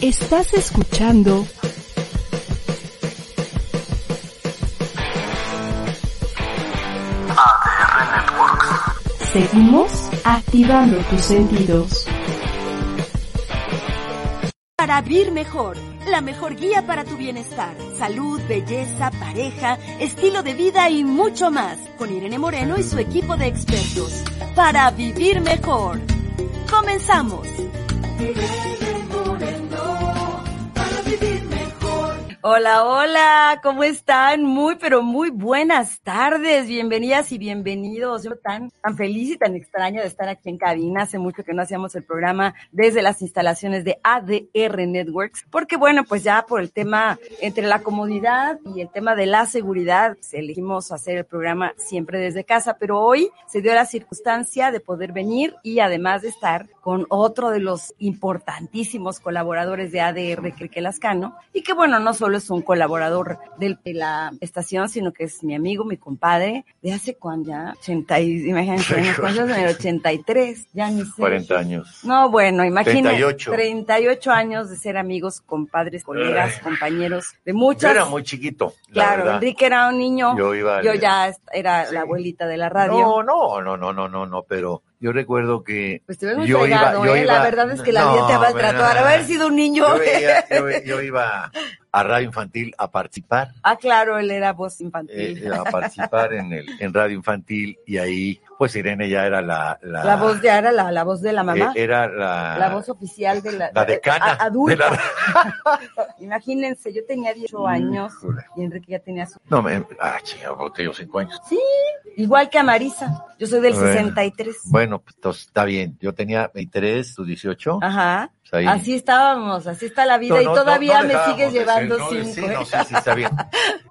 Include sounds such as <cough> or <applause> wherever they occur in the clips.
Estás escuchando ADR Networks. Seguimos activando tus sentidos. Para vivir mejor, la mejor guía para tu bienestar, salud, belleza, pareja, estilo de vida y mucho más, con Irene Moreno y su equipo de expertos. Para vivir mejor. Comenzamos. Hola, hola, ¿cómo están? Muy, pero muy buenas tardes, bienvenidas y bienvenidos. Yo tan, tan feliz y tan extraño de estar aquí en cabina. Hace mucho que no hacíamos el programa desde las instalaciones de ADR Networks, porque bueno, pues ya por el tema entre la comodidad y el tema de la seguridad, elegimos hacer el programa siempre desde casa, pero hoy se dio la circunstancia de poder venir y además de estar con otro de los importantísimos colaboradores de ADR, Crique Lascano, y que bueno, no solo es un colaborador de la estación, sino que es mi amigo, mi compadre, de hace cuándo ya, 80, y- imagínense, ¿cuántos en el 83? Ya ni sé. 40 años. No, bueno, imagínate. 38. 38 años de ser amigos, compadres, colegas, compañeros de Yo muchas. era muy chiquito. la Claro, verdad. Enrique era un niño. Yo iba Yo ya era Sí. la abuelita de la radio. No, no, no, no, no, no, no, pero yo recuerdo que Pues te yo fregado, iba, yo ¿eh? iba, la verdad es que la No, vida te ha pero- maltratado. Haber sido un niño. Yo, veía- yo- yo iba a radio infantil a participar, ah, claro, él era voz infantil. eh, a participar en el en radio infantil y ahí, pues Irene ya era la la, la voz ya era la, la voz de la mamá. eh, era la la voz oficial de la, la decana a- adulta. de la- <laughs> Imagínense, yo tenía 18 años Híjole. y Enrique ya tenía su... no me ah, chingado, porque tengo cinco años. Igual que a Marisa, yo soy del Bueno. 63. Bueno, pues entonces, está bien. Yo tenía 23, tú 18. Ajá. Pues ahí- Así estábamos, así está la vida No, y todavía no, me sigues llevando cinco. Sí, ¿eh? no, sí, sí, está bien.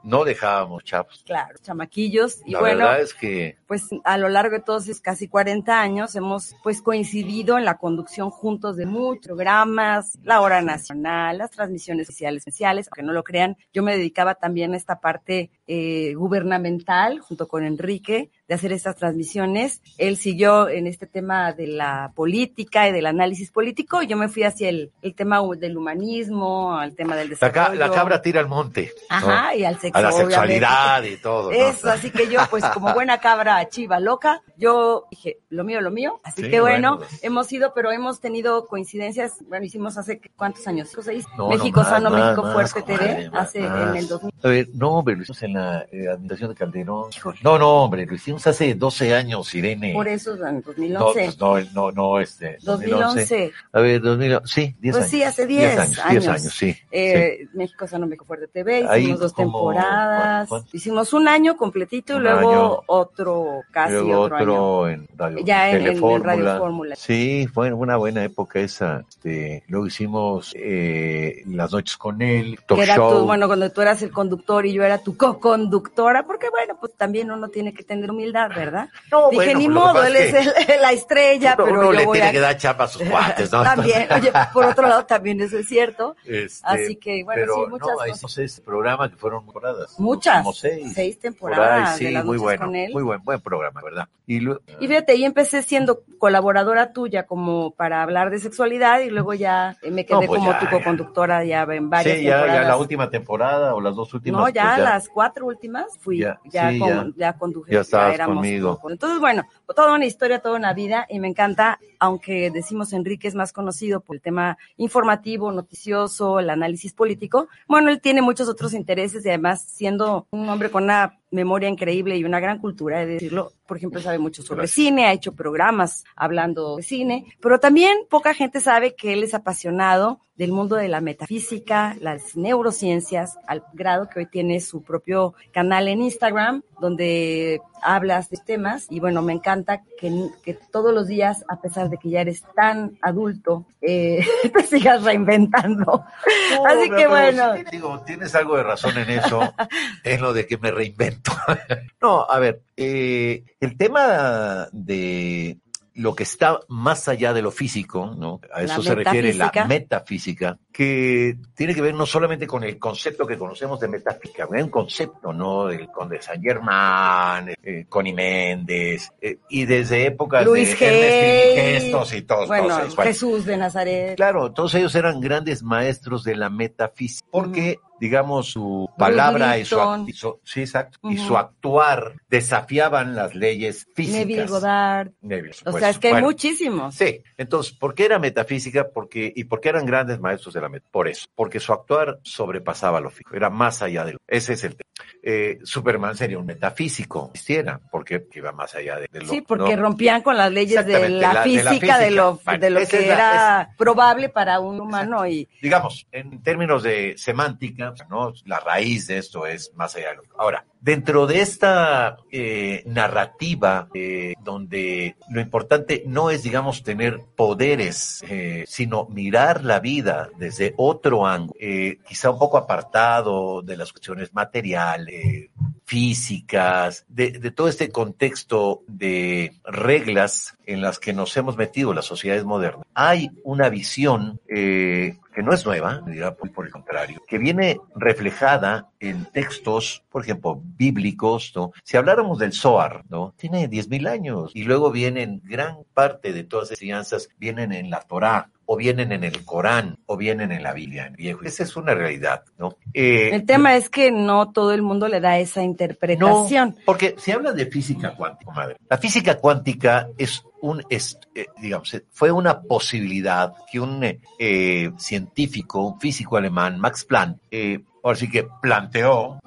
No dejábamos, chavos. Claro, chamaquillos. Y La bueno, verdad es que pues a lo largo de todos esos casi 40 años hemos pues coincidido en la conducción juntos de muchos programas, la hora nacional, las transmisiones sociales esenciales, aunque no lo crean, yo me dedicaba también a esta parte eh, gubernamental junto con Enrique de hacer estas transmisiones. Él siguió en este tema de la política y del análisis político y yo me fui hacia el, el tema del humanismo, al tema del desarrollo. la cabra tira al monte. ¿no? Ajá, y al sexo. A la obviamente. sexualidad y todo. ¿no? Eso, así que yo, pues como buena cabra chiva loca, yo dije, lo mío, lo mío. Así Sí, que bueno, bueno, pues. hemos ido, pero hemos tenido coincidencias. Bueno, hicimos hace cuántos años, seis. No, México Sano, México más, Fuerte TV, hace más. en el 2000. A ver, no, hicimos en la eh, administración de Calderón. No, no, hombre, lo hicimos hace 12 años, Irene. Por eso, en no, 2011. pues no, no, no, este. 2011. A ver, 2011. Sí, 10 Pues años. sí, hace 10 años. 10 años. años, sí. sí. Eh, México Sano, México Fuerte TV, hicimos Ahí dos como- temporadas. ¿cuánto? Hicimos un año completito y luego año. otro, casi Luego otro, año. otro en Radio Ya en- en-. Radio Fórmula. Sí, fue una buena época esa. Este, luego hicimos eh, Las noches con él, talk show. tu, bueno, cuando tú eras el conductor y yo era tu co-conductora, porque bueno, pues también uno tiene que tener humildad, ¿verdad? No, Dije, bueno, ni modo, él es es el- la estrella, uno, pero uno yo le voy tiene a... que dar chapa a sus <laughs> cuates, ¿no? también, oye, por otro lado también eso es cierto. Este, Así que, bueno, pero sí, muchas no, cosas. seis programas que fueron temporadas. Muchas, Como seis. seis Por temporadas ahí, sí, de las muy bueno, con él. muy buen, buen programa, ¿verdad? Y luego, Y fíjate, ahí empecé siendo colaboradora tuya como para hablar de sexualidad y luego ya me quedé No, pues como ya, tu ya. co-conductora ya en varias sí, ya, ya la última temporada o las dos últimas. No, ya, pues las cuatro últimas fui, ya, Ya, sí, con- ya. ya conduje, Ya estabas éramos conmigo. Entonces, bueno, toda una historia, toda una vida, y me encanta, aunque decimos Enrique es más conocido por el tema informativo, noticioso, el análisis político, bueno, él tiene muchos otros intereses y además siendo un hombre con una memoria increíble y una gran cultura, de decirlo. Por ejemplo, sabe mucho sobre cine, ha hecho programas hablando de cine, pero también poca gente sabe que él es apasionado del mundo de la metafísica, las neurociencias, al grado que hoy tiene su propio canal en Instagram, donde hablas de temas. Y bueno, me encanta que, que todos los días, a pesar de que ya eres tan adulto, eh, <laughs> te sigas reinventando. No, Así que bueno. sí, digo, tienes algo de razón en eso, <laughs> en lo de que me reinvento. <laughs> no, a ver, eh, el tema de lo que está más allá de lo físico, ¿no? A eso se refiere la metafísica. Que tiene que ver no solamente con el concepto que conocemos de metafísica, un concepto, ¿no? Del conde San Germán, eh, Connie Méndez, eh, y desde épocas Luis de. Gestos y todos, Bueno, todos ellos. Bueno, Jesús de Nazaret. Claro, todos ellos eran grandes maestros de la metafísica, porque, digamos, su palabra y su, y su- sí, exacto, y su actuar desafiaban las leyes físicas. Neville Goddard. Neville, O sea, es que hay muchísimos. Sí, entonces, ¿por qué era metafísica? Porque, ¿Y por qué eran grandes maestros de la Por eso, porque su actuar sobrepasaba lo físico, era más allá de lo... Ese es el tema. Eh, Superman sería un metafísico, si existiera, porque iba más allá de, de lo... Sí, porque ¿no? rompían con las leyes de la, la- de la física, de, lo, de lo que la- era probable para un humano y digamos, en términos de semántica, ¿no? La raíz de esto es más allá de lo Ahora, dentro de esta eh, narrativa, eh, donde lo importante no es, digamos, tener poderes, eh, sino mirar la vida desde otro ángulo, quizá un poco apartado de las cuestiones materiales, físicas, de, todo este contexto de reglas en las que nos hemos metido las sociedades modernas, hay una visión que no es nueva, dirá por, por el contrario, que viene reflejada en textos, por ejemplo, bíblicos, ¿no? Si habláramos del Zohar, ¿no? Tiene 10.000 años y luego vienen gran parte de todas esas enseñanzas, vienen en la Torá, o vienen en el Corán, o vienen en la Biblia, en viejo. Esa es una realidad, ¿no? Eh, el tema es que no todo el mundo le da esa interpretación. no, porque se habla de física cuántica, madre. La física cuántica es un, eh, digamos, eh, fue una posibilidad que un eh, eh, científico, un físico alemán, Max Planck, ahora sí que planteó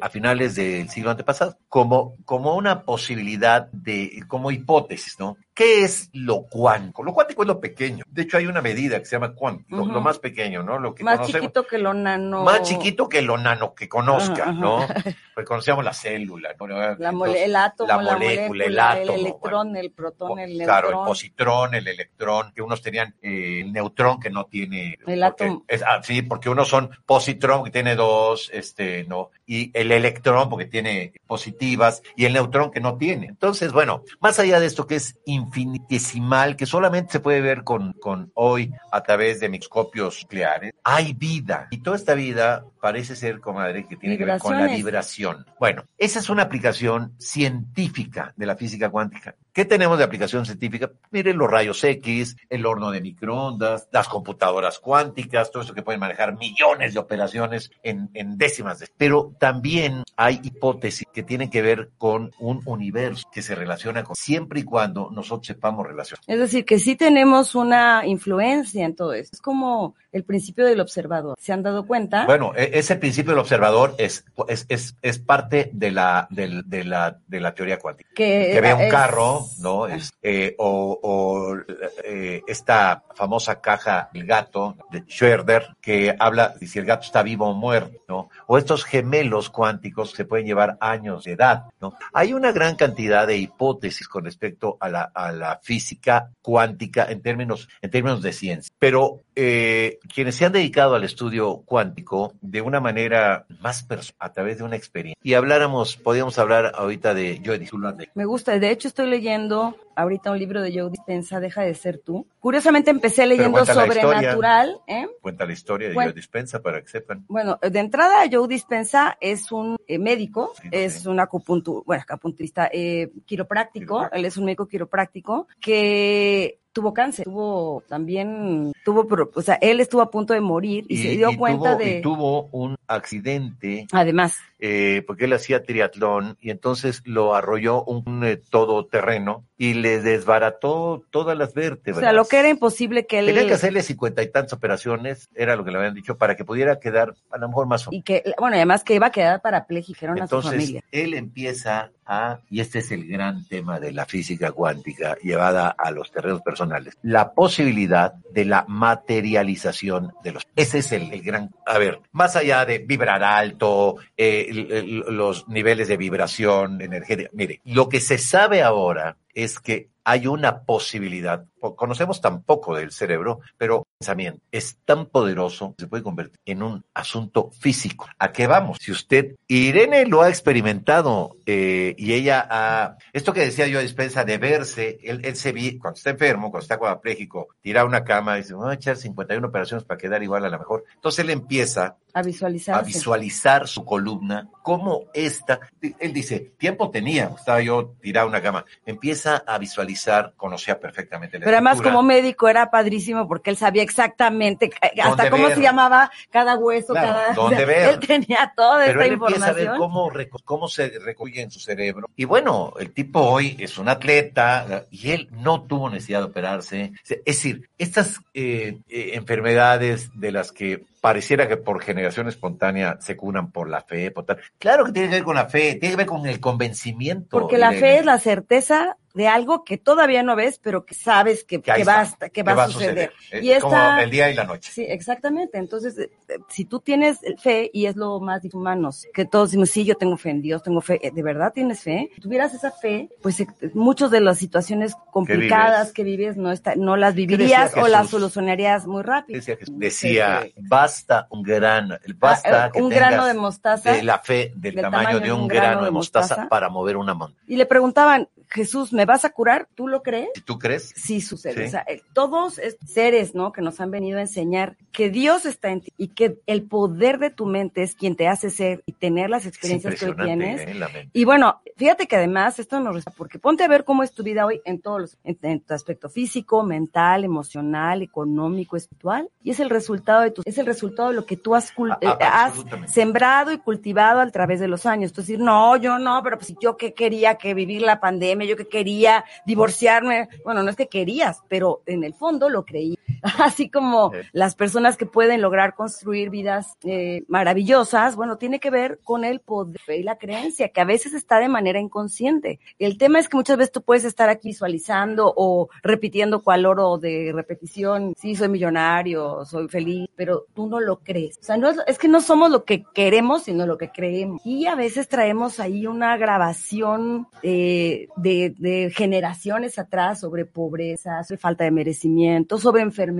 a finales del siglo antepasado como, como una posibilidad de, como hipótesis, ¿no? ¿Qué es lo cuántico? Lo cuántico es lo pequeño. De hecho, hay una medida que se llama cuántico, lo, más pequeño, ¿no? Lo que Más conocemos. chiquito que lo nano. Más chiquito que lo nano que conozca. ¿no? Pues conocemos la célula, ¿no? La mole- el átomo, la la, molécula, el átomo, electrón, el protón, el neutrón. Claro, el positrón, el electrón, que unos tenían eh, el neutrón que no tiene. El átomo. es- ah, sí, porque unos son positrón que tiene dos, este, no, y el electrón porque tiene positivas y el neutrón que no tiene. Entonces, bueno, más allá de esto que es infinitesimal, que solamente se puede ver con, con hoy a través de microscopios nucleares, hay vida. Y toda esta vida parece ser, comadre, que tiene que ver con la vibración. Bueno, esa es una aplicación científica de la física cuántica. ¿Qué tenemos de aplicación científica? Miren los rayos X, el horno de microondas, las computadoras cuánticas, todo eso que pueden manejar millones de operaciones en, en décimas. de- Pero también hay hipótesis que tienen que ver con un universo que se relaciona con siempre y cuando nosotros sepamos relacionar. Es decir, que sí tenemos una influencia en todo esto. Es como el principio del observador. ¿Se han dado cuenta? Bueno, e- ese principio del observador es, es, es, es parte de la, del- de, la, de la teoría cuántica. que que ve un carro, ¿no? Es, eh, o o, eh, esta famosa caja, el gato de Schroeder, que habla de si el gato está vivo o muerto, ¿no? O estos gemelos cuánticos que pueden llevar años de edad, ¿no? Hay una gran cantidad de hipótesis con respecto a la, a la física cuántica en términos, en términos de ciencia, pero eh, quienes se han dedicado al estudio cuántico de una manera más personal, a través de una experiencia, y habláramos, podríamos hablar ahorita de Joe de Me gusta. De hecho, estoy leyendo ahorita un libro de Joe Dispensa, Deja de ser tú. Curiosamente empecé leyendo. Sobrenatural. ¿eh? cuenta la historia de Bueno. Joe Dispensa para que sepan. Bueno, de entrada, Joe Dispensa es un eh, médico, Sí, es sí. un acupuntu, bueno, acupunturista eh, quiropráctico, Quiropráctico. él es un médico quiropráctico que tuvo cáncer, tuvo también, tuvo, o sea, él estuvo a punto de morir y, se dio cuenta tuvo, de, y tuvo un accidente además, eh, porque él hacía triatlón y entonces lo arrolló un, un eh, todoterreno y le desbarató todas las O vértebras. sea, lo que era imposible que él... Tenía que hacerle cincuenta y tantas operaciones, era lo que le habían dicho, para que pudiera quedar a lo mejor más o Y que, bueno, además que iba a quedar parapléjico, era una su entonces, familia. él empieza a, y este es el gran tema de la física cuántica llevada a los terrenos personales, la posibilidad de la materialización de los. Ese es el, el gran. A ver, más allá de vibrar alto, eh, los niveles de vibración energética. Mire, lo que se sabe ahora es que hay una posibilidad, po- conocemos tan poco del cerebro, pero el pensamiento es tan poderoso que se puede convertir en un asunto físico. ¿A qué vamos? Si usted, Irene lo ha experimentado eh, y ella ha, esto que decía yo a dispensa de verse, él, él se vi, cuando está enfermo, cuando está cuadrapléjico, tira una cama y dice, voy a echar 51 operaciones para quedar igual a la mejor. Entonces él empieza A visualizar. a visualizar su columna, como esta, él dice, tiempo tenía, estaba yo tirado una cama, empieza a visualizar, conocía perfectamente la Pero además como médico era padrísimo porque él sabía exactamente hasta cómo ver. se llamaba cada hueso, Claro, cada... <laughs> dónde ver. Él tenía toda Pero esta él empieza a ver información. cómo, cómo se recoge en su cerebro. Y bueno, el tipo hoy es un atleta y él no tuvo necesidad de operarse. Es decir, estas eh, eh, enfermedades de las que pareciera que por generación espontánea se curan por la fe, por tal. Claro que tiene que ver con la fe, tiene que ver con el convencimiento. Porque la fe es la certeza de algo que todavía no ves, pero que sabes que, Que que va, está, que va a suceder. Y como esta- el día y la noche. Sí, exactamente. Entonces, eh, eh, si tú tienes fe, y es lo más de humanos, que todos decimos, sí, yo tengo fe en Dios, tengo fe, eh, ¿de verdad tienes fe? Si tuvieras esa fe, pues muchas de las situaciones complicadas que vives, no, está, no las vivirías o las solucionarías muy rápido. Decía, Jesús, decía, sí. Basta un grano, basta Ah, eh, que un tengas grano de mostaza. de la fe del, del tamaño, de un grano de mostaza, para mover una montaña. Y le preguntaban, Jesús, ¿me vas a curar? ¿Tú lo crees? Tú crees, Sí sucede. Sí. O sea, todos seres, ¿no? Que nos han venido a enseñar que Dios está en ti y que el poder de tu mente es quien te hace ser y tener las experiencias que hoy tienes. ¿eh? la. Y bueno, fíjate que además esto nos resta, porque ponte a ver cómo es tu vida hoy en todos los, en, en tu aspecto físico, mental, emocional, económico, espiritual, y es el resultado de tu, es el resultado de lo que tú has, cul- A- eh, a- has sembrado y cultivado a través de los años. Tú decir, no, yo no, pero pues yo que quería que vivir la pandemia, yo que quería divorciarme. Bueno, no es que querías, pero en el fondo lo creí. <laughs> Así como Sí. las personas que pueden lograr construir vidas eh, maravillosas, bueno, tiene que ver con el poder y la creencia, que a veces está de manera inconsciente. El tema es que muchas veces tú puedes estar aquí visualizando o repitiendo cual oro de repetición, sí, soy millonario, soy feliz, pero tú no lo crees. O sea, no es, es que no somos lo que queremos, sino lo que creemos. Y a veces traemos ahí una grabación eh, de, de generaciones atrás sobre pobreza, sobre falta de merecimiento, sobre enfermedad,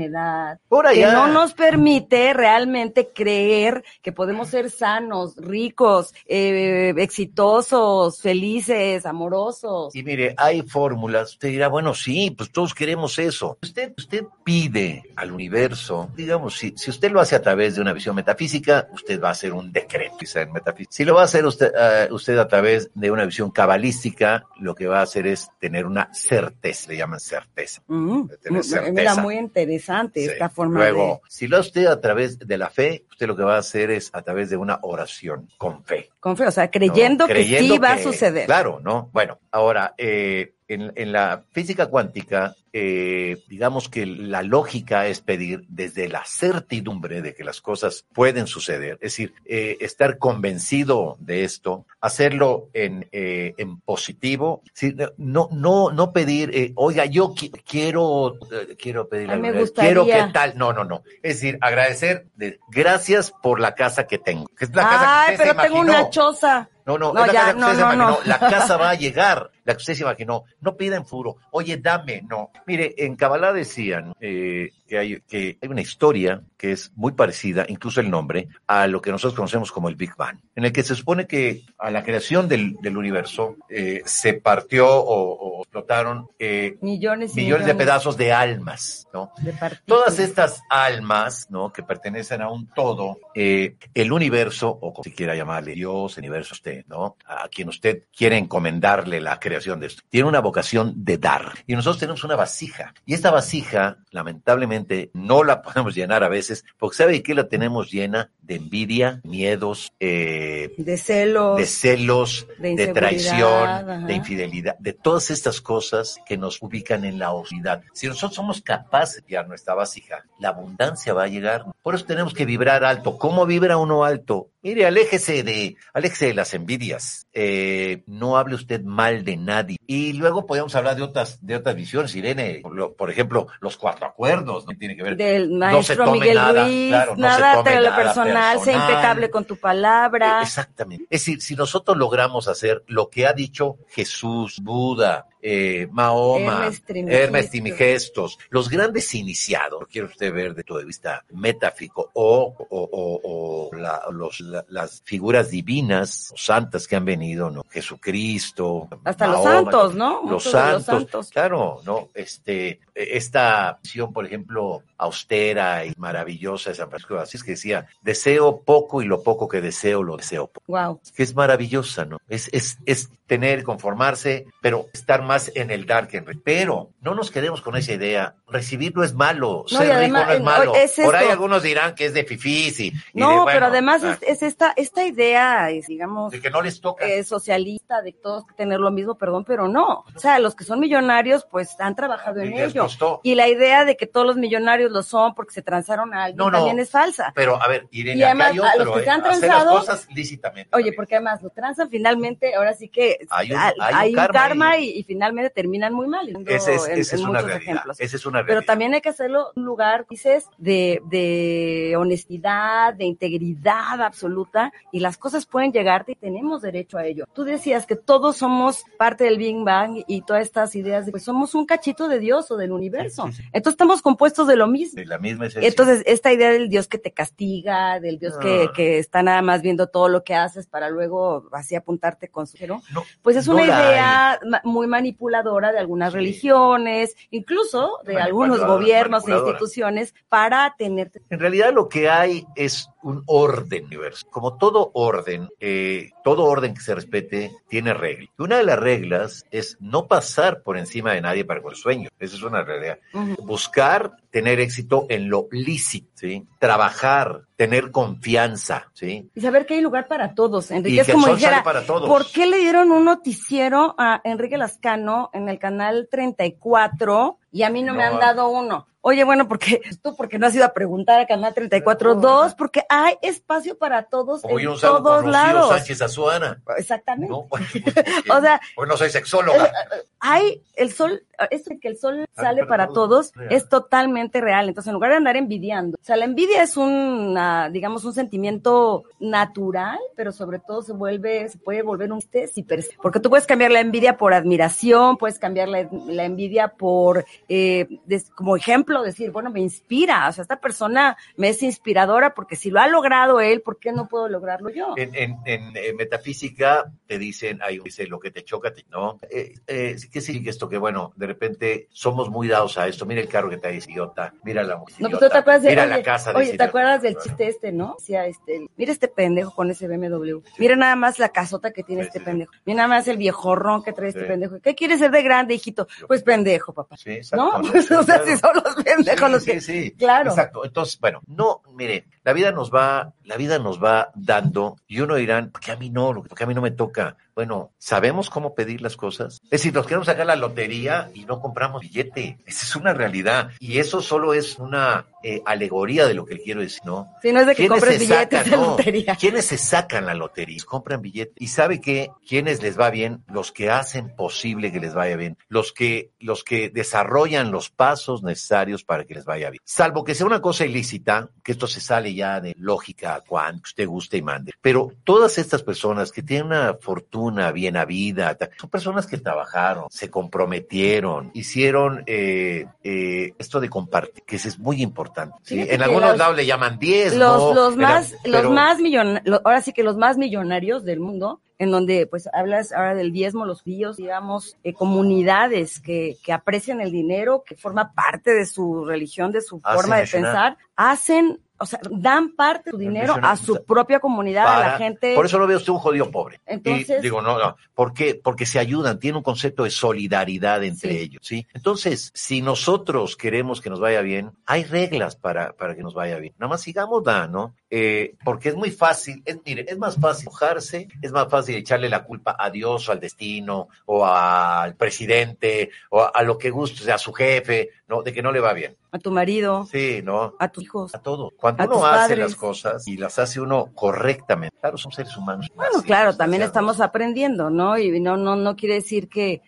Por que allá. no nos permite realmente creer que podemos ser sanos, ricos, eh, exitosos, felices, amorosos. Y mire, hay fórmulas. Usted dirá, bueno, sí, pues todos queremos eso. Usted, usted pide al universo, digamos, si, si usted lo hace a través de una visión metafísica, usted va a hacer un decreto quizá en metafísica. Si lo va a hacer usted, eh, usted a través de una visión cabalística, lo que va a hacer es tener una certeza, le llaman certeza. Mm, de tener mu- certeza. Mira, muy interesante Sí. esta forma Luego, de si lo hace usted a través de la fe, usted lo que va a hacer es a través de una oración con fe. con fe, o sea, creyendo, ¿no? que sí va a suceder. Claro, ¿no? Bueno, ahora, eh, en, en la física cuántica, eh, digamos que la lógica es pedir desde la certidumbre de que las cosas pueden suceder, es decir, eh, estar convencido de esto, hacerlo en, eh, en positivo, no, no, no pedir, eh, oiga, yo qui- quiero, eh, quiero pedir alguna vez, quiero que tal, no, no, no, es decir, agradecer, de- gracias por la casa que tengo, que es la casa que Ay, usted se pero tengo imaginó. una choza. No, no, No, es la ya, casa que no, usted se no, imaginó. no. La <laughs> casa va a llegar, la que usted se imaginó. No pida en furo. Oye, dame. No. Mire, en Kabbalah decían eh, que, hay, que hay una historia que es muy parecida, incluso el nombre, a lo que nosotros conocemos como el Big Bang, en el que se supone que a la creación del, del universo eh, se partió o, o explotaron eh, Millones y millones de pedazos de almas, ¿no? de. Todas estas almas, ¿no? Que pertenecen a un todo, eh, el universo, o como si quiera llamarle Dios, universo usted, ¿no? A quien usted quiere encomendarle la creación de esto. Tiene una vocación de dar. Y nosotros tenemos una vasija. Y esta vasija, lamentablemente, no la podemos llenar a veces, porque ¿sabe qué la tenemos llena? De envidia, miedos, eh, de celos, de celos, de, de, traición, ajá. de infidelidad, de todas estas cosas que nos ubican en la oscuridad. Si nosotros somos capaces de guiar nuestra vasija, la abundancia va a llegar. Por eso tenemos que vibrar alto. ¿Cómo vibra uno alto? Mire, aléjese de, aléjese de las envidias. Eh, no hable usted mal de nadie. Y luego podemos hablar de otras, de otras visiones, Irene. Por, lo- por ejemplo, los cuatro acuerdos, ¿no? Tiene que ver. del no se tome Miguel nada, claro, no se nada tome nada personal, personal. impecable con tu palabra. Eh, Exactamente. Es decir, si nosotros logramos hacer lo que ha dicho Jesús, Buda, eh, Mahoma, Hermes Trismegistus. Los grandes iniciados, quiere usted ver de punto de vista metafísico, o, o, o- o la- los- la- las figuras divinas, santas que han venido, ¿no? Jesucristo, Hasta los Mahoma, santos, ¿no? Los santos, los santos. claro, ¿no? Este, esta visión, por ejemplo, austera y maravillosa de San Francisco de Asís, que decía, deseo poco y lo poco que deseo lo deseo poco Wow. que es maravillosa, ¿no? Es, es, es tener, conformarse, pero estar más en el dar que en re- Pero no nos quedemos con esa idea. Recibir no es malo, No, ser rico no es eh, malo. es Por ahí algunos dirán que es de fifís y, y No, de, bueno, pero además ah, es, es esta, esta idea, es, digamos, de que no les toca. eh, socialista, de todos tener lo mismo, perdón, pero no. O sea, los que son millonarios, pues han trabajado en ello. costó. Y la idea de que todos los millonarios lo son porque se transaron a alguien No, no. también es falsa. Pero, a ver, Irene, Y además, a los otro, que ¿eh? se han Hacer transado- las cosas lícitamente. Oye, también. porque además lo transan finalmente, ahora sí que Hay un- hay, hay un un karma y finalmente terminan muy mal. Ese es, en- esa es en una muchos realidad. ejemplos. Esa es una Pero realidad. también hay que hacerlo un lugar, dices, de, de honestidad, de integridad absoluta, y las cosas pueden llegarte y tenemos derecho a ello. Tú decías que todos somos parte del Big Bang y todas estas ideas de que somos un cachito de Dios o del universo. Sí, sí, sí. Entonces estamos compuestos de lo mismo. De la misma esencia. Entonces, esta idea del Dios que te castiga, del Dios que, Ah. que está nada más viendo todo lo que haces para luego así apuntarte con su No, pues es no una idea ma- muy manipuladora de algunas Sí. religiones, incluso de algunos gobiernos e instituciones para tenerte. En realidad lo que hay es un orden universo. Como todo orden, eh, todo orden que se respete tiene reglas. Y una de las reglas es no pasar por encima de nadie para con el sueño. Esa es una realidad. Buscar tener éxito en lo lícito, ¿sí? Trabajar, tener confianza, ¿sí? Y saber que hay lugar para todos. Y Enrique es que el como sol dijera, sale para todos. ¿por qué le dieron un noticiero a Enrique Lascano en el canal 34 y a mí no, me han dado uno? Oye, bueno, porque <laughs> tú porque no has ido a preguntar a Canal 34, No. dos, porque hay espacio para todos Hoy en un todos con lados. Sánchez Azuana. Exactamente. ¿no? <laughs> <laughs> O sea, Hoy no soy sexóloga. hay el sol, esto de que el sol Ah, sale para para todos, es totalmente real. Entonces, en lugar de andar envidiando, o sea, la envidia es un, digamos, un sentimiento natural, pero sobre todo se vuelve, se puede volver un si porque tú puedes cambiar la envidia por admiración, puedes cambiar la, la envidia por, eh, des- como ejemplo, decir, bueno, me inspira, o sea, esta persona me es inspiradora porque si lo ha logrado él, ¿por qué no puedo lograrlo yo? En, en, en, eh, metafísica te dicen, ahí dice lo que te choca, te- ¿no? Eh, eh, ¿Qué significa esto? Que bueno, de repente somos muy dados a esto. Mira el carro que dice idiota, mira la mujer No, pues tú te acuerdas de, mira oye, la casa de oye, ¿te acuerdas del chiste este, no? Decía este, mira este pendejo con ese BMW. Mira nada más la casota que tiene Sí, este sí, pendejo. Mira nada más el viejorrón que trae este Sí. pendejo. ¿Qué quieres ser de grande, hijito? Pues pendejo, papá. Sí, exacto. ¿No? Pues, <laughs> o sea, si son los pendejos Sí, los sí, que... sí. Claro. Exacto. Entonces, bueno, no, mire, la vida nos va, la vida nos va dando, y uno dirán, ¿por qué a mí no? ¿Por qué a mí no me toca? Bueno, ¿sabemos cómo pedir las cosas? Es decir, nos queremos sacar la lotería y no compramos billete. Esa es una realidad. Y eso solo es una eh, alegoría de lo que quiero decir, ¿no? Si no es de que ¿Quiénes compres se billetes sacan? de No. lotería. ¿Quiénes se sacan la lotería? Compran billetes. ¿Y sabe qué? ¿Quiénes les va bien? Los que hacen posible que les vaya bien. Los que, los que desarrollan los pasos necesarios para que les vaya bien. Salvo que sea una cosa ilícita, que esto se sale ya de lógica, cuando usted guste y mande. Pero todas estas personas que tienen una fortuna bien ta- son personas que trabajaron, se comprometieron, hicieron eh, eh, esto de compartir, que es muy importante. En algunos lados le llaman 10. Los, los más, los pero- más millonarios, ahora sí que los más millonarios del mundo, en donde pues hablas ahora del diezmo, los judíos, digamos, eh, comunidades que, que aprecian el dinero, que forma parte de su religión, de su Hacen forma de pensar, hacen o sea, dan parte de su dinero a su propia comunidad, a la gente. Por eso lo veo usted un jodido pobre. Entonces, y digo, no, no, ¿por qué? Porque se ayudan, tiene un concepto de solidaridad entre Sí. ellos, ¿sí? Entonces, si nosotros queremos que nos vaya bien, hay reglas para, para que nos vaya bien. Nada más sigamos ¿no? Eh, porque es muy fácil, es, mire, es más fácil enojarse, es más fácil echarle la culpa a Dios o al destino o al presidente o a, a lo que guste, o sea, a su jefe, ¿no? De que no le va bien. a tu marido, Sí, ¿no? a tus hijos. A todo. Cuando A uno hace padres. las cosas y las hace uno correctamente, claro, son seres humanos. Bueno, claro, también estamos aprendiendo, ¿no? Y no, no, no quiere decir que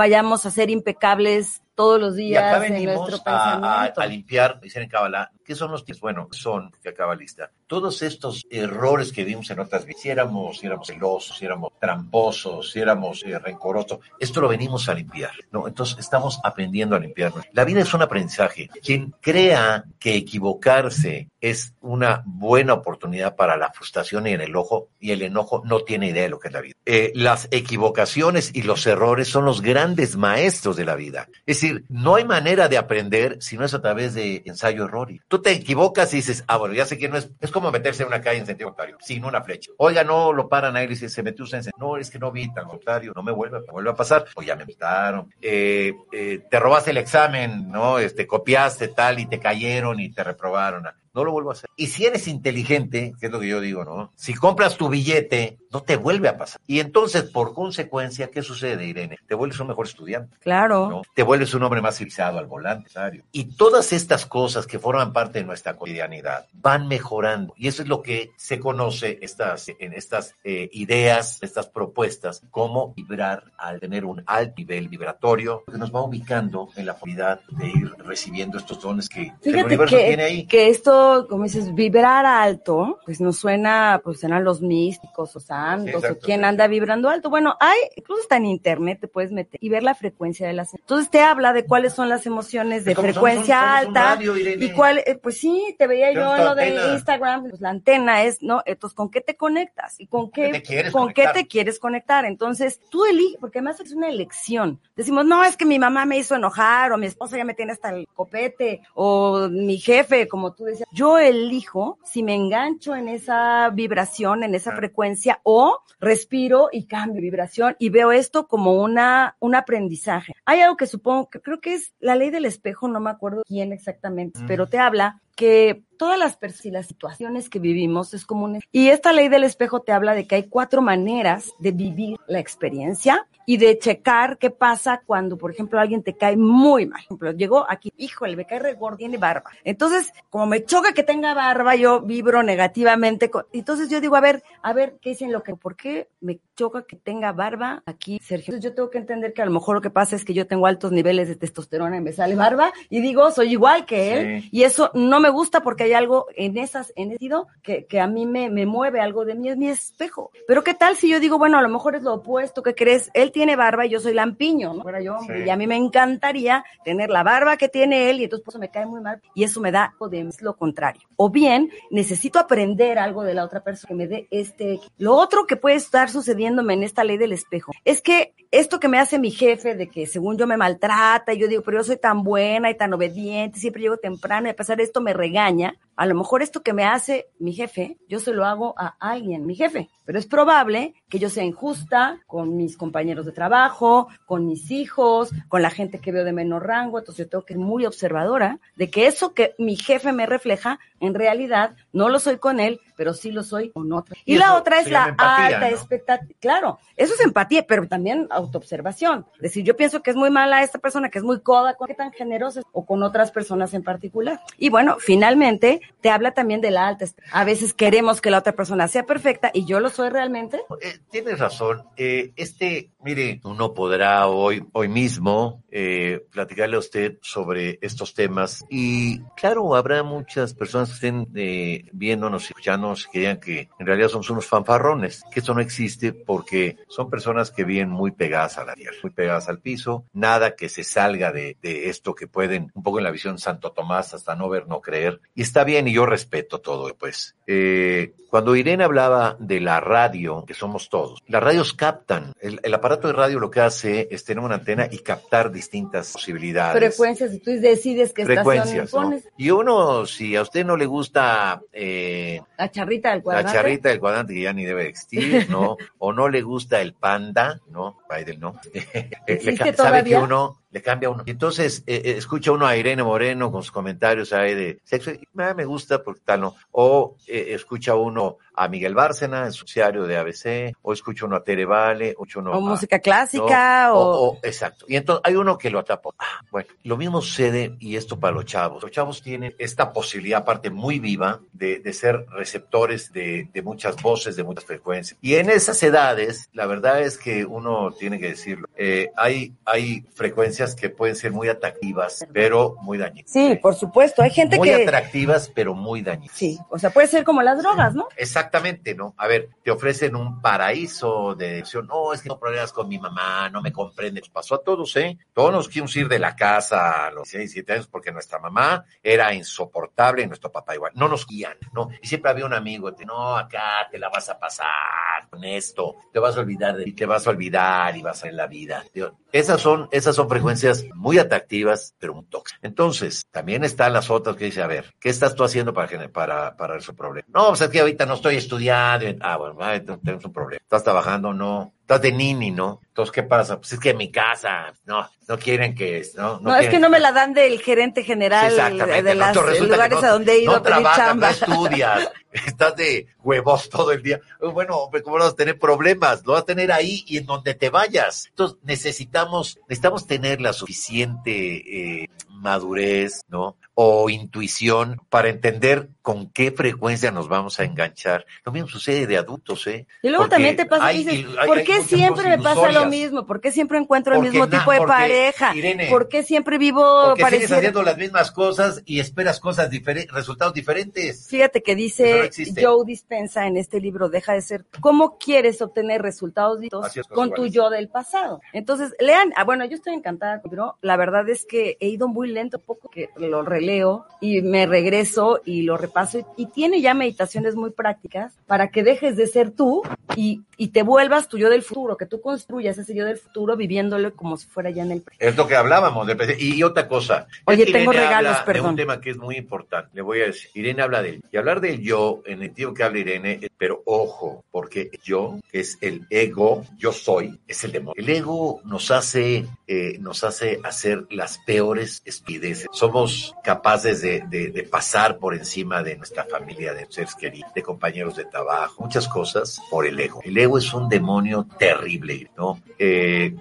vayamos a ser impecables todos los Y acá días en venimos nuestro a, a- a limpiar, dicen en Kabbalah, ¿qué son los tips? Bueno, son, que acaba lista, todos estos errores que vimos en otras vidas, si éramos, si éramos celosos, si éramos tramposos, si éramos eh, rencorosos, esto lo venimos a limpiar, ¿no? Entonces estamos aprendiendo a limpiarnos. La vida es un aprendizaje. Quien crea que equivocarse es una buena oportunidad para la frustración y el enojo, y el enojo no tiene idea de lo que es la vida. Eh, las equivocaciones y los errores son los grandes maestros de la vida. Es decir, no hay manera de aprender si no es a través de ensayo-error. Tú te equivocas y dices, ah, bueno, ya sé que no es, es como meterse en una calle en sentido contrario, sin una flecha. Oiga, no lo paran a él y dice, se metió usted en. No, es que no vi, al contrario, no me vuelve, me vuelve a pasar. O ya me invitaron. Eh, eh, te robaste el examen, ¿no? Este, copiaste tal y te cayeron y te reprobaron. No lo vuelvo a hacer. Y si eres inteligente, que es lo que yo digo, ¿no? Si compras tu billete, no te vuelve a pasar. Y entonces, por consecuencia, ¿qué sucede, Irene? Te vuelves un mejor estudiante. Claro. ¿no? Te vuelves un hombre más civilizado al volante. Y todas estas cosas que forman parte de nuestra cotidianidad van mejorando. Y eso es lo que se conoce estas, en estas eh, ideas, estas propuestas, como vibrar al tener un alto nivel vibratorio, que nos va ubicando en la forma de ir recibiendo estos dones que el universo que, tiene ahí. que esto, como dices, vibrar alto, pues nos suena, pues eran los místicos o santos, Sí, o quién sí. anda vibrando alto. Bueno, hay, incluso está en internet, te puedes meter y ver la frecuencia de las. Entonces te habla de cuáles son las emociones de somos- frecuencia somos alta. radio. Y cuál, eh, pues sí, te veía yo en lo tu de antena. Instagram, pues la antena es, ¿no? Entonces, ¿con qué te conectas? ¿Y con qué, ¿Qué te quieres con conectar? qué te quieres conectar? Entonces, tú eliges, porque además es una elección. Decimos, no, es que mi mamá me hizo enojar, o mi esposa ya me tiene hasta el copete, o mi jefe, como tú decías. Yo elijo si me engancho en esa vibración, en esa Ah. frecuencia, o respiro y cambio vibración y veo esto como una, un aprendizaje. Hay algo que supongo que creo que es la ley del espejo, no me acuerdo quién exactamente, Mm. pero te habla que todas las y las situaciones que vivimos es como un... Y esta ley del espejo te habla de que hay cuatro maneras de vivir la experiencia y de checar qué pasa cuando, por ejemplo, alguien te cae muy mal. Por ejemplo, llegó aquí, híjole, me cae re gordo, tiene barba. Entonces, como me choca que tenga barba, yo vibro negativamente. con- Entonces yo digo, a ver, a ver, ¿qué dicen lo que? ¿Por qué me choca que tenga barba aquí, Sergio? Entonces yo tengo que entender que a lo mejor lo que pasa es que yo tengo altos niveles de testosterona y me sale barba y digo, soy igual que él. Sí. Y eso no me gusta porque hay algo en esas, en ese sentido, que, que a mí me, me mueve algo de mí, es mi espejo. Pero qué tal si yo digo, bueno, a lo mejor es lo opuesto, ¿qué crees? Él tiene barba y yo soy lampiño, ¿no? Fuera yo, hombre, Sí. y a mí me encantaría tener la barba que tiene él y entonces por eso me cae muy mal y eso me da de es lo contrario. O bien, necesito aprender algo de la otra persona que me dé este. Lo otro que puede estar sucediéndome en esta ley del espejo es que esto que me hace mi jefe de que según yo me maltrata y yo digo, pero yo soy tan buena y tan obediente, siempre llego temprano y a pesar de esto me regaña, a lo mejor esto que me hace mi jefe, yo se lo hago a alguien, mi jefe, pero es probable que yo sea injusta con mis compañeros de trabajo, con mis hijos, con la gente que veo de menor rango, entonces yo tengo que ser muy observadora de que eso que mi jefe me refleja, en realidad no lo soy con él, pero sí lo soy con otra. Y, Y la otra es la empatía, alta ¿no? expectativa. Claro, eso es empatía, pero también autoobservación. Es decir, yo pienso que es muy mala esta persona, que es muy coda, ¿qué tan generosa o con otras personas en particular. Y bueno, finalmente te habla también de la alta. A veces queremos que la otra persona sea perfecta y yo lo soy realmente. Eh, tienes razón. Eh, este, mire, uno podrá hoy, hoy mismo eh, platicarle a usted sobre estos temas y claro, habrá muchas personas que estén eh, viéndonos y escuchándonos que digan que en realidad somos unos fanfarrones, que eso no existe porque son personas que viven muy pegadas a la tierra, muy pegadas al piso, nada que se salga de, de esto que pueden, un poco en la visión Santo Tomás, hasta no ver, no creer. Y está bien, bien y yo respeto todo, pues. Eh, cuando Irene hablaba de la radio, que somos todos, las radios captan. El, el, aparato de radio lo que hace es tener una antena y captar distintas posibilidades. Frecuencias, y tú decides qué estación pones. ¿no? Y uno, si a usted no le gusta... Eh, la charrita del cuadrante. La charrita del cuadrante, que ya ni debe existir, ¿no? <laughs> o no le gusta el panda, ¿no? Biden, ¿no? <laughs> ¿Sabe que uno le cambia uno. Entonces, eh, eh, escucha uno a Irene Moreno con sus comentarios ahí de sexo, y, me gusta porque tal, ¿no? O eh, escucha uno a Miguel Bárcena, el sociario de ABC, o escucha uno a Tere Vale, o, uno o música clásica, ¿no? o... o... Exacto. Y entonces hay uno que lo atrapó. Ah, bueno, lo mismo sucede, y esto para los chavos. Los chavos tienen esta posibilidad, aparte muy viva, de, de ser receptores de, de muchas voces, de muchas frecuencias. Y en esas edades, la verdad es que uno tiene que decirlo, eh, hay, hay frecuencias que pueden ser muy atractivas, pero muy dañinas. Sí, por supuesto. Hay gente muy que. Muy atractivas, pero muy dañinas. Sí, o sea, puede ser como las drogas, ¿no? Exactamente, ¿no? A ver, te ofrecen un paraíso de decisión. No, es que no problemas con mi mamá, no me comprende. Pasó a todos, ¿eh? Todos nos quisimos ir de la casa a los 6, 7 años porque nuestra mamá era insoportable y nuestro papá igual. No nos guían, ¿no? Y siempre había un amigo, te, no, acá te la vas a pasar con esto, te vas a olvidar de y te vas a olvidar y vas a ver la vida. Esas son, esas son frecuencias muy atractivas, pero muy tóxicas. Entonces, también están las otras que dice, a ver, ¿qué estás tú haciendo para, para, para ese problema? No, pues es que ahorita no estoy estudiando. Ah, bueno, tenemos un problema. ¿Estás trabajando? No. Estás de nini, ¿no? Entonces, ¿qué pasa? Pues es que en mi casa, no, no quieren que, no, no, no es que no me la dan del gerente general de, de los lugares no, a donde he ido no a pedir trabajas, chamba. No estudias, <laughs> estás de huevos todo el día. Bueno, hombre, ¿cómo vas a tener problemas? Lo vas a tener ahí y en donde te vayas. Entonces, necesitamos, necesitamos tener la suficiente eh, madurez, ¿no? O intuición para entender con qué frecuencia nos vamos a enganchar. Lo mismo sucede de adultos, ¿eh? Y luego Porque también te pasa hay- dices, hay- ¿por qué siempre me pasa lo mismo? ¿Por qué siempre encuentro el mismo na- tipo de porque, pareja? Irene, ¿Por qué siempre vivo Porque sigues haciendo las mismas cosas y esperas cosas diferentes, resultados diferentes. Fíjate que no dice. Joe Dispensa en este libro, Deja de ser, ¿cómo quieres obtener resultados es, con tu yo del pasado? Entonces, lean, ah, bueno, yo estoy encantada, pero la verdad es que he ido muy lento, poco que lo releo y me regreso y lo repaso y, y tiene ya meditaciones muy prácticas para que dejes de ser tú y, y te vuelvas tu yo del futuro, que tú construyas ese yo del futuro viviéndolo como si fuera ya en el presente. Es lo que hablábamos. presente. Y, y otra cosa. Oye, Es que tengo Irene regalos, perdón. De un tema que es muy importante. Le voy a decir. Irene habla del. Y hablar del yo, en el tiempo que habla Irene, pero ojo, porque yo, que es el ego, yo soy, es el demonio. El ego nos hace, eh, nos hace hacer las peores espideces. Somos capaces de, de, de pasar por encima de nuestra familia, de seres queridos, de compañeros de trabajo, muchas cosas por el ego. El ego es un demonio terrible, ¿no? Eh,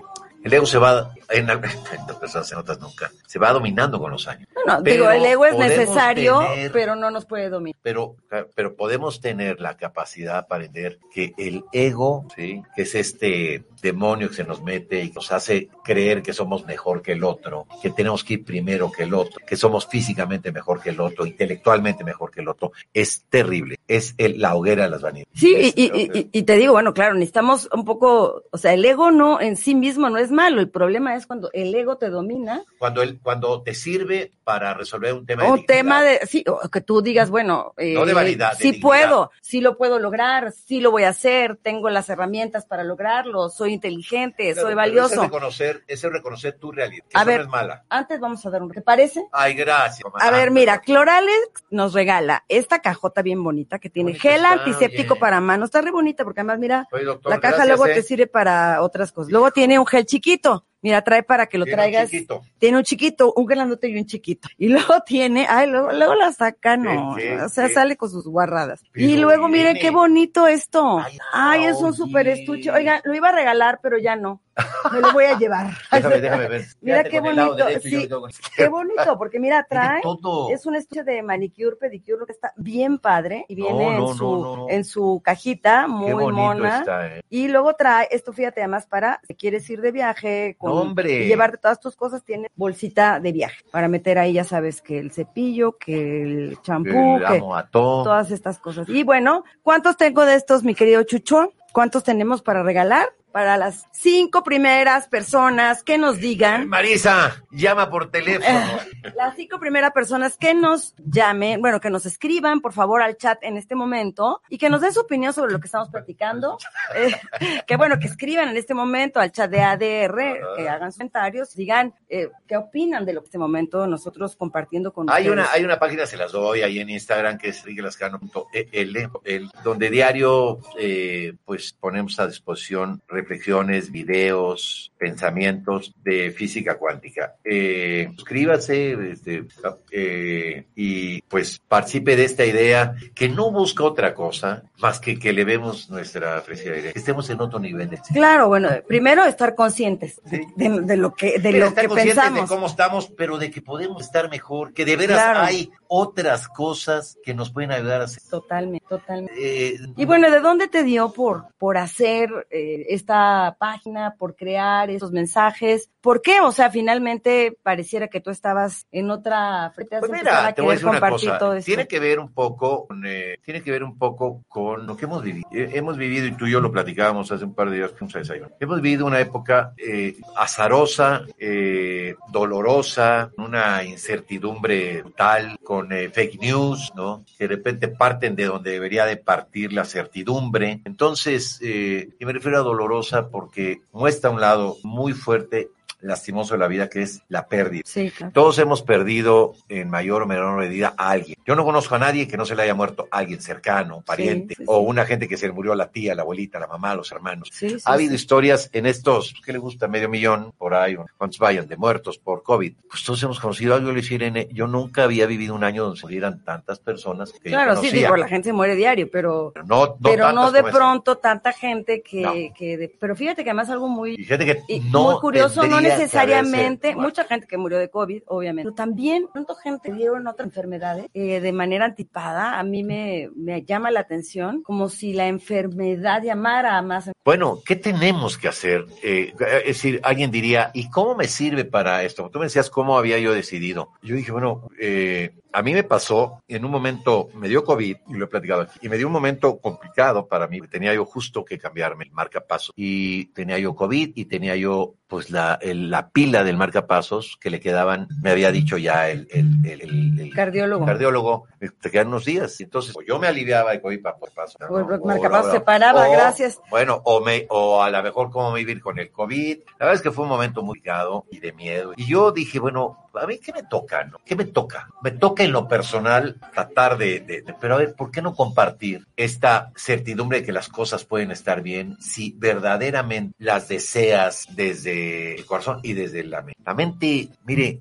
el ego se va, en, al- <laughs> en otras personas, en otras nunca, se va dominando con los años. No, no, Pero digo, el ego es necesario, tener- pero no nos puede dominar. Pero, pero podemos tener la capacidad para entender que el ego, ¿sí? que es este demonio que se nos mete y nos hace creer que somos mejor que el otro, que tenemos que ir primero que el otro, que somos físicamente mejor que el otro, intelectualmente mejor que el otro, es terrible. Es el- la hoguera de las vanidades. Sí, Es- y, y, y- y te digo, bueno, claro, necesitamos un poco, o sea, el ego no en sí mismo no es malo, el problema es cuando el ego te domina, cuando, el, cuando te sirve para resolver un tema de un tema de, sí, o que tú digas, bueno, eh, No de vanidad, de sí dignidad. puedo, sí lo puedo lograr, sí lo voy a hacer, tengo las herramientas para lograrlo, soy inteligente, Claro, soy valioso. Ese reconocer, ese reconocer tu realidad. que A ver, no es mala. Antes vamos a dar un, ¿te parece? Ay, gracias. A ver, mira, Cloralex nos regala esta cajota bien bonita que tiene Bonita gel está, antiséptico para manos. Está re bonita porque además, mira, Oye, doctor, la caja gracias, luego ¿eh? te sirve para otras cosas. Luego tiene un gel chiquito. Mira, trae para que lo Tiene un traigas. chiquito. Tiene un chiquito, un grandote y un chiquito. Y luego <laughs> tiene, ay, luego, luego la saca, no. ¿Qué, qué, o sea, sale con sus guarradas. Pero, y luego, miren Irene. qué bonito esto. Ay, Ay, es un super estuche. Oigan, lo iba a regalar, pero ya no. Me lo voy a llevar. <laughs> Déjame, déjame ver. <laughs> Mira qué bonito, derecho Qué bonito, porque mira, trae. todo. Es un estuche de manicure, pedicure, que está bien padre y viene No, no, en, su, no, en su cajita, muy mona. está, eh. Y luego trae, esto fíjate además para, si quieres ir de viaje con, Hombre. y llevarte todas tus cosas, tiene bolsita de viaje para meter ahí, ya sabes, que el cepillo, que el champú, que todas estas cosas. Y bueno, ¿cuántos tengo de estos, mi querido Chucho? ¿Cuántos tenemos para regalar? para las cinco primeras personas que nos digan, Marisa, llama por teléfono. <laughs> las cinco primeras personas que nos llamen, bueno, que nos escriban, por favor, al chat en este momento y que nos den su opinión sobre lo que estamos platicando. <laughs> Eh, que bueno, que escriban en este momento al chat de ADR, que hagan sus comentarios, digan eh, qué opinan de lo que este momento nosotros compartiendo con Hay ustedes. una, hay una página, se las doy ahí en Instagram, que es riguelascano.el, el- donde diario eh, pues ponemos a disposición reflexiones, videos, pensamientos de física cuántica. Eh, suscríbase este, eh, y pues participe de esta idea que no busca otra cosa más que que elevemos nuestra frecuencia de aire, que estemos en otro nivel de Claro, bueno, primero estar conscientes de, de- de lo que, de lo estar que conscientes pensamos. de cómo estamos, pero de que podemos estar mejor, que de veras Claro. hay otras cosas que nos pueden ayudar a ser. Totalmente, totalmente. eh, Y bueno, ¿de dónde te dio por, por hacer eh, esta página, por crear estos mensajes? ¿Por qué? O sea, finalmente pareciera que tú estabas en otra frente Pues a mira, te voy a decir una cosa. todo. Tiene que ver un poco, con, eh, tiene que ver un poco con lo que hemos vivido. Eh, hemos vivido y tú y yo lo platicábamos hace un par de días que desayunar. Hemos vivido una época eh, azarosa, eh, dolorosa, una incertidumbre brutal, con eh, fake news, ¿no? Que de repente parten de donde debería de partir la certidumbre. Entonces, eh, y me refiero a dolorosa porque muestra un lado muy fuerte lastimoso de la vida que es la pérdida. Sí, claro. Todos hemos perdido en mayor o menor medida a alguien. Yo no conozco a nadie que no se le haya muerto alguien cercano, pariente, sí, o una gente que se le murió la tía, la abuelita, la mamá, los hermanos. Ha habido historias en estos, ¿qué le gusta? Medio millón por ahí, cuántos vayan, de muertos por COVID. Pues todos hemos conocido algo, decía Irene, yo nunca había vivido un año donde se murieran tantas personas que Claro, yo sí, digo, la gente se muere diario, pero, Pero no, no pero no de esa. pronto tanta gente que, No. que de- pero fíjate que además algo muy, Y que Y no muy curioso, no necesariamente, muerto. mucha gente que murió de COVID, obviamente, pero también pronto gente dieron otras enfermedades eh, de manera anticipada. A mí me, me llama la atención como si la enfermedad llamara a más. Bueno, ¿qué tenemos que hacer? Eh, es decir, alguien diría, ¿y cómo me sirve para esto? Tú me decías cómo había yo decidido. Yo dije, bueno, eh, a mí me pasó en un momento, me dio COVID, y lo he platicado aquí, y me dio un momento complicado para mí. Tenía yo justo que cambiarme el marcapaso. Y tenía yo COVID y tenía yo, pues, la, el- la pila del marcapasos que le quedaban, me había dicho ya el, el, el, el- el Cardiólogo. cardiólogo, te quedan unos días. Entonces, o yo me aliviaba de COVID para por paso. O el marcapasos se paraba, gracias. Bueno, o, me, o a lo mejor cómo vivir con el COVID. La verdad es que fue un momento muy complicado y de miedo. Y yo dije, bueno, a mí, ¿qué me toca? No? ¿Qué me toca? Me toca en lo personal tratar de, de- Pero a ver, ¿por qué no compartir esta certidumbre de que las cosas pueden estar bien si verdaderamente las deseas desde el corazón y desde la mente? La mente, mire,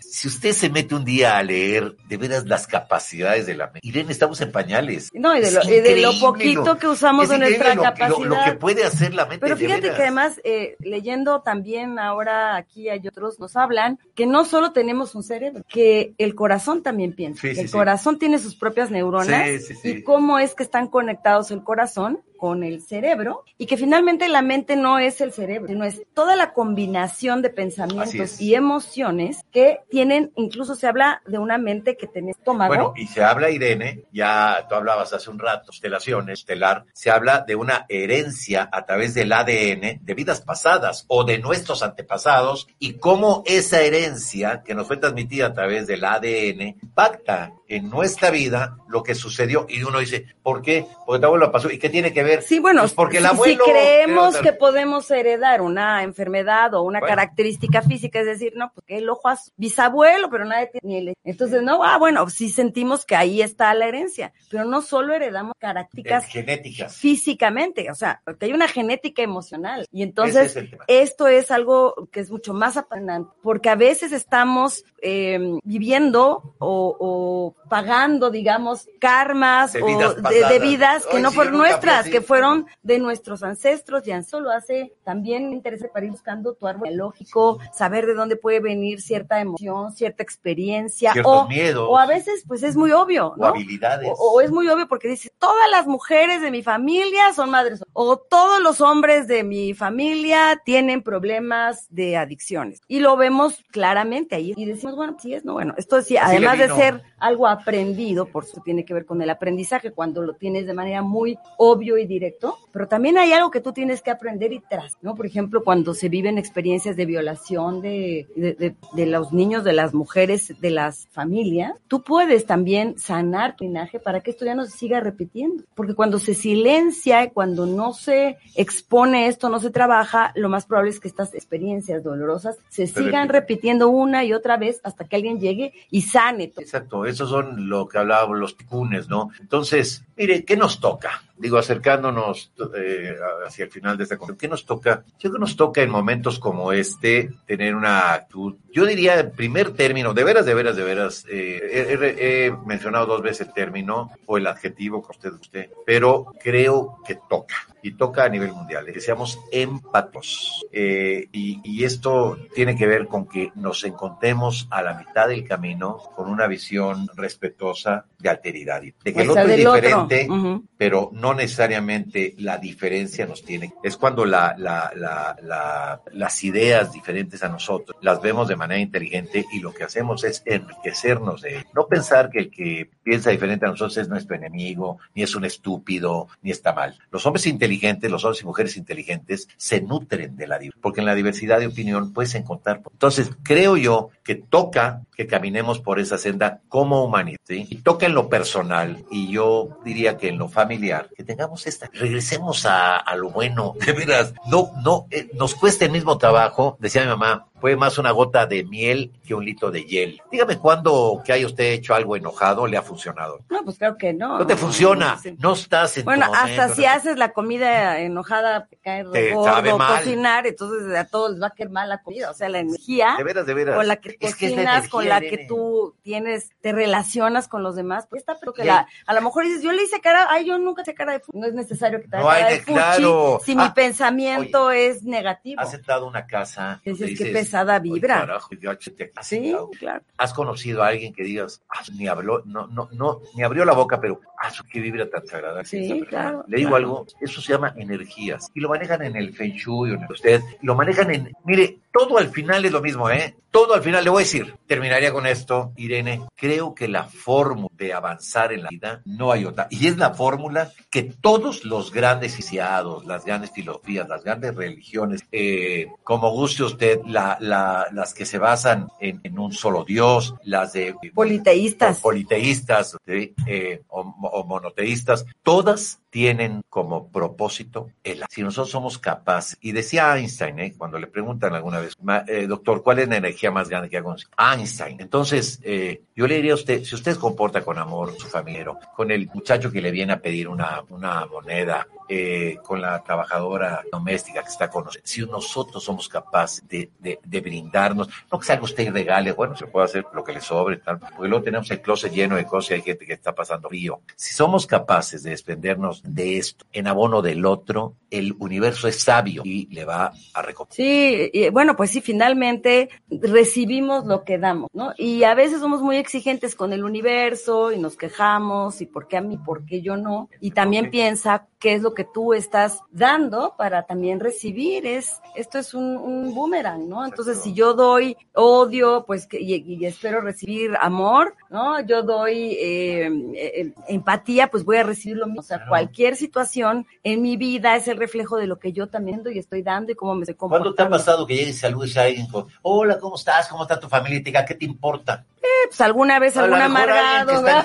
si usted se mete un día a leer de veras las capacidades de la mente, Irene, estamos en pañales. No, y de lo, y de lo increíble poquito lo- que usamos de nuestra lo capacidad. Lo, que puede hacer la mente. Pero de fíjate veras. que además, eh, leyendo también ahora aquí hay otros, nos hablan que no solo tenemos un cerebro, que el corazón también piensa, Sí, que sí, el sí. corazón tiene sus propias neuronas Sí, sí, sí. y cómo es que están conectados el corazón con el cerebro y que finalmente la mente no es el cerebro, sino es toda la combinación de pensamientos y emociones que tienen, incluso se habla de una mente que tiene estómago. Bueno, y se habla, Irene, ya tú hablabas hace un rato, constelaciones, estelar, se habla de una herencia a través del ADN de vidas pasadas o de nuestros antepasados y cómo esa herencia que nos fue transmitida a través del ADN impacta en nuestra vida lo que sucedió. Y uno dice, ¿por qué? Porque tu abuelo pasó. ¿Y qué tiene que ver? Sí, bueno, Pues porque el si- abuelo... si creemos que podemos heredar una enfermedad o una Bueno. característica física, es decir, no, porque el ojo a su bisabuelo, pero nadie tiene ni el- Entonces, no, ah, bueno, sí sentimos que ahí está la herencia, pero no solo heredamos características genéticas. físicamente, o sea, porque hay una genética emocional. Y entonces, es esto es algo que es mucho más apasionante, porque a veces estamos eh, viviendo o, o pagando, digamos, karmas De o vidas de, vidas que no sí, nunca nuestras, fui que fueron de nuestros ancestros. Y solo hace también interés para ir buscando tu árbol lógico, saber de dónde puede venir cierta emoción, cierta experiencia, o, miedos. o a veces, pues es muy obvio, O ¿no? habilidades. O, o es muy obvio porque dice, todas las mujeres de mi familia son madres. O todos los hombres de mi familia tienen problemas de adicciones. Y lo vemos claramente ahí. Y decimos, bueno, sí es, no, bueno, esto sí, Así además de ser algo aprendido, por eso tiene que ver con el aprendizaje, cuando lo tienes de manera muy obvio y directo, pero también hay algo que tú tienes que aprender y tras, ¿no? Por ejemplo, cuando se viven experiencias de violación de, de, de, de los niños, de las mujeres, de las familias, tú puedes también sanar tu linaje para que esto ya no se siga repitiendo. Porque cuando se silencia y cuando no se expone esto, no se trabaja, lo más probable es que estas experiencias dolorosas se sigan repitiendo una y otra vez hasta que alguien llegue y sane. Exacto, esos son lo que hablábamos los ticunes, ¿no? Entonces, mire, ¿qué nos toca? Digo, acercándonos eh, hacia el final de esta conversación, ¿qué nos toca? Yo creo que nos toca en momentos como este tener una actitud, yo diría en primer término, de veras, de veras, de veras, eh, he, he, mencionado dos veces el término o el adjetivo que usted usted, pero creo que toca y toca a nivel mundial, que seamos empatos. Eh, y, y, esto tiene que ver con que nos encontremos a la mitad del camino con una visión respetuosa de alteridad, de que el otro es diferente. Uh -huh. pero no necesariamente la diferencia nos tiene. Es cuando la, la, la, las ideas diferentes a nosotros las vemos de manera inteligente y lo que hacemos es enriquecernos de él. No pensar que el que piensa diferente a nosotros es nuestro enemigo, ni es un estúpido, ni está mal. Los hombres inteligentes, los hombres y mujeres inteligentes, se nutren de la diversidad, porque en la diversidad de opinión puedes encontrar. Entonces, creo yo que toca que caminemos por esa senda como humanidad. Y toca en lo personal, y yo diría que en lo familiar, que tengamos esta, regresemos a, a lo bueno, <laughs> de veras, no, no, eh, nos cuesta el mismo trabajo, decía mi mamá, fue más una gota de miel que un litro de hiel. Dígame cuándo que haya usted hecho algo enojado le ha funcionado. No, pues creo que no. No te funciona, sí. no estás en Bueno, tu hasta si no. haces la comida enojada, te gordo, sabe mal. cocinar, entonces a todos les va a caer mal la comida. O sea, la energía De veras, de veras. con la que Es que cocinas, la energía, con la que tú tienes, te relacionas con los demás, pues está, pero que la, a lo mejor dices, yo le hice cara, ay, yo nunca hice cara de fuchi. No es necesario que te haga No cara de- de fuchi claro. si mi Ah, pensamiento es negativo. Has entrado a una casa. Dices, qué pesada "Ay, vibra". carajo, te- has Sí, claro. Has conocido a alguien que digas, "Ah, ni habló, no, no, no, ni abrió la boca, pero, ah, su- qué vibra tan sagrada. Sí, esa persona". claro, Le digo claro. algo, eso se llama energías. Y lo manejan en el Feng Shui, o en el usted, lo manejan en, mire, todo al final es lo mismo, ¿eh? Todo al final, le voy a decir, terminaría con esto, Irene, creo que la fórmula de avanzar en la vida no hay otra. Y es la fórmula que todos los grandes iniciados, las grandes filosofías, las grandes religiones, eh, como guste usted, la, la, las que se basan en, en un solo Dios, las de Politeístas. politeístas ¿sí? eh, o, o monoteístas, todas tienen como propósito el si nosotros somos capaces y decía Einstein ¿eh? cuando le preguntan alguna vez "Ma- eh, doctor cuál es la energía más grande que ha conocido Einstein. Entonces eh, yo le diría a usted si usted comporta con amor su familiero con el muchacho que le viene a pedir una, moneda eh, con la trabajadora doméstica que está con nosotros si nosotros somos capaces de brindarnos no que salga usted y regale bueno se puede hacer lo que le sobre tal porque luego tenemos el closet lleno de cosas y hay gente que está pasando frío. Si somos capaces de desprendernos de esto en abono del otro el universo es sabio y le va a recompensar Sí, y, bueno, pues sí, finalmente recibimos lo que damos, ¿no? Y a veces somos muy exigentes con el universo y nos quejamos y por qué a mí, por qué yo no. Y también piensa qué es lo que tú estás dando para también recibir. Es, esto es un, un boomerang, ¿no? Entonces, Exacto. si yo doy odio, pues que, y, y espero recibir amor, ¿no? Yo doy eh, eh, empatía, pues voy a recibir lo mismo. O sea, Claro. Cualquier situación en mi vida es el reflejo de lo que yo también doy y estoy dando y cómo me estoy comportando. ¿Cuándo te ha pasado que llegues y saludes a alguien con, hola, ¿cómo estás? ¿Cómo está tu familia? Y te diga, ¿qué te importa? Pues alguna vez A algún amargado, ¿no? La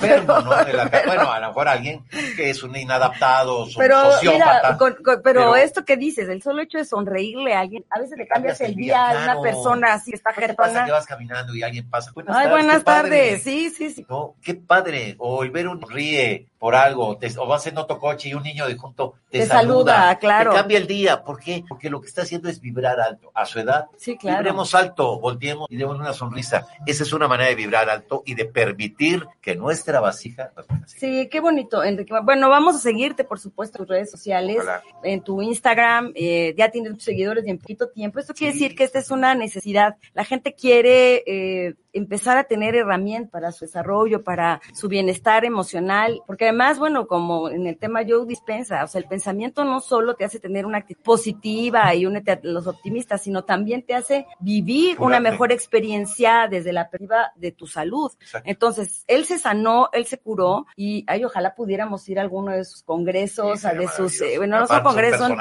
bueno, a lo mejor alguien que es un inadaptado, su- Pero sociópata. mira, con- con- pero, Pero- esto que dices, el solo hecho de sonreírle a alguien, a veces le cambias el día a una persona así está ¿Qué te pasa que vas caminando y alguien pasa? Buenas Ay, tardes, buenas tardes, sí, sí, sí. No, qué padre. O el ver un ríe por algo, te- o vas en otro coche y un niño de junto te, Te saluda, claro. Te cambia el día. ¿Por qué? Porque lo que está haciendo es vibrar alto. A su edad, Sí, claro. vibremos alto, volteemos y demos una sonrisa. Esa es una manera de vibrar alto y de permitir que nuestra vasija. Sí, qué bonito, Enrique. Bueno, vamos a seguirte, por supuesto, en tus redes sociales, en tu Instagram. eh, ya tienes muchos seguidores y en poquito tiempo. Esto quiere Sí. decir que esta es una necesidad. La gente quiere eh, empezar a tener herramientas para su desarrollo, para su bienestar emocional, porque además, bueno, como en el tema Joe Dispensa, o sea, el pensamiento no solo te hace tener una actitud positiva y únete a los optimistas, sino también te hace vivir una mejor experiencia desde la perspectiva de tu salud. Exacto. Entonces, él se sanó, él se curó y ay, ojalá pudiéramos ir a alguno de sus congresos, Sí, a de sus, eh, bueno, no son un congresos, ¿no?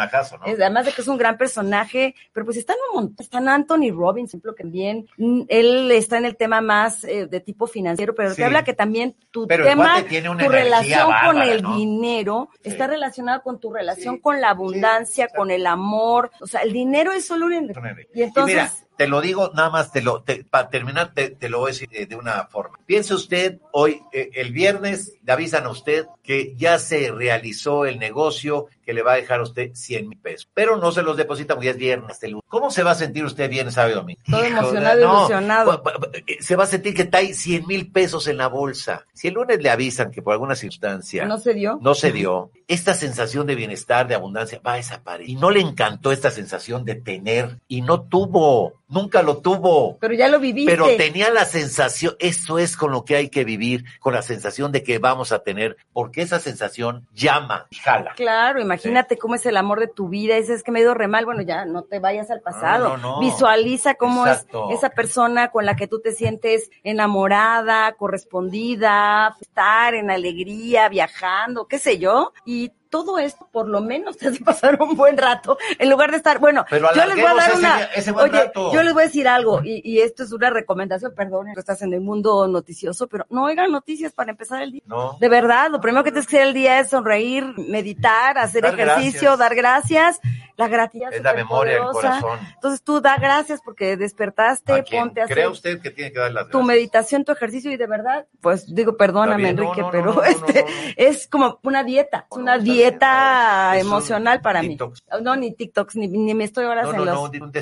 además de que es un gran personaje, pero pues están un montón, están Anthony Robbins, ejemplo, que también, mm, él está en el tema más eh, de tipo financiero, pero Sí. te habla que también tu Pero tema, cuate tiene una tu relación con el ¿no? dinero, Sí. está relacionado con tu relación con la abundancia, con el amor, o sea, el dinero es solo energía. Y entonces, mira, te lo digo nada más, te lo, te- para terminar, te, te lo voy a decir de, de una forma. Piense usted, hoy, eh, el viernes, le avisan a usted que ya se realizó el negocio que le va a dejar a usted 100 mil pesos. Pero no se los deposita porque es viernes. el lunes. ¿Cómo se va a sentir usted sábado y domingo? Todo Hijo, emocionado, no, ilusionado. bu- bu- Se va a sentir que trae 100 mil pesos en la bolsa. Si el lunes le avisan que por alguna circunstancia no se dio. no se dio, esta sensación de bienestar, de abundancia, va a desaparecer. Y no le encantó esta sensación de tener, y no tuvo, nunca lo tuvo. Pero ya lo viviste. Pero tenía la sensación, eso es con lo que hay que vivir, con la sensación de que vamos a tener, porque esa sensación llama y jala. Claro, imagínate cómo es el amor de tu vida. Ese es que me dio re mal. Bueno, ya no te vayas al pasado. No, no, no. Visualiza cómo Exacto. es esa persona con la que tú te sientes enamorada, correspondida, estar en alegría, viajando, qué sé yo. Y todo esto, por lo menos, <laughs> te hace pasar un buen rato, en lugar de estar, bueno, Pero yo les voy a dar una, ese- oye, rato. yo les voy a decir algo, y, y esto es una recomendación, perdón, estás en el mundo noticioso, pero no oigan noticias para empezar el día. ¿No? De verdad, lo primero que tienes que hacer el día es sonreír, meditar, hacer Dar ejercicio, gracias. dar gracias. La gratitud Es la memoria del corazón. Entonces tú da gracias porque despertaste, ¿A ponte a ¿Cree usted que tiene que dar las tu gracias? meditación, tu ejercicio y de verdad, pues digo, perdóname no, Enrique, no, pero <laughs> este es como una dieta, es una está dieta no, emocional para detox. mí. No, ni TikToks, ni, ni me estoy horas No, en no, los... no, un,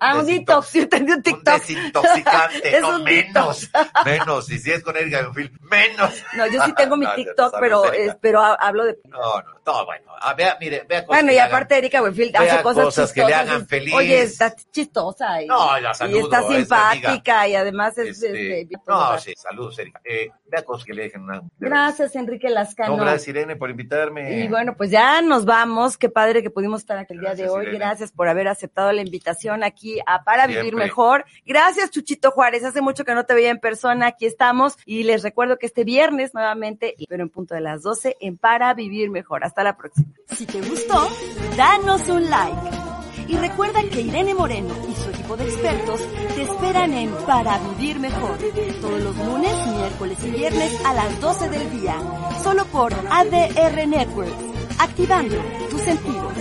Ah, un detox, yo entendí un Un TikTok. desintoxicante, <laughs> Es no un menos, <laughs> menos, y si es con Erika Bonfil, menos. No, yo sí tengo <laughs> mi No, TikTok, no, pero, no, es- pero ha- hablo de... No, no, todo bueno. Ah, vea, mire, vea cosas Bueno, y aparte Erika Buenfield vea hace cosas, cosas que le hagan y- feliz. Oye, está chistosa y, No, la y saludo, está es simpática y además hagan. es... Este, este, no, sí, saludos, Erika. Eh, vea cosas que le dejen una. Gracias, Enrique Lascano. No, gracias, Irene, por invitarme. Y bueno, pues ya nos vamos. Qué padre que pudimos estar aquí el día de hoy. Irene. Gracias por haber aceptado la invitación aquí a Para Vivir. Mejor. Gracias, Chuchito Juárez. Hace mucho que no te veía en persona. Aquí estamos. Y les recuerdo que este viernes nuevamente, pero en punto de las 12, en Para Vivir Mejor. Hasta la próxima. Si te gustó, danos un like. Y recuerda que Irene Moreno y su equipo de expertos te esperan en Para Vivir Mejor, todos los lunes, miércoles y viernes a las 12 del día, solo por ADR Networks, activando tus sentidos.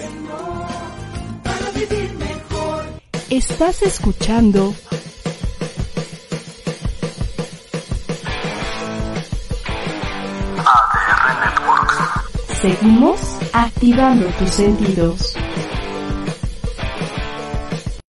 Estás escuchando ADR Networks. Seguimos activando tus sentidos.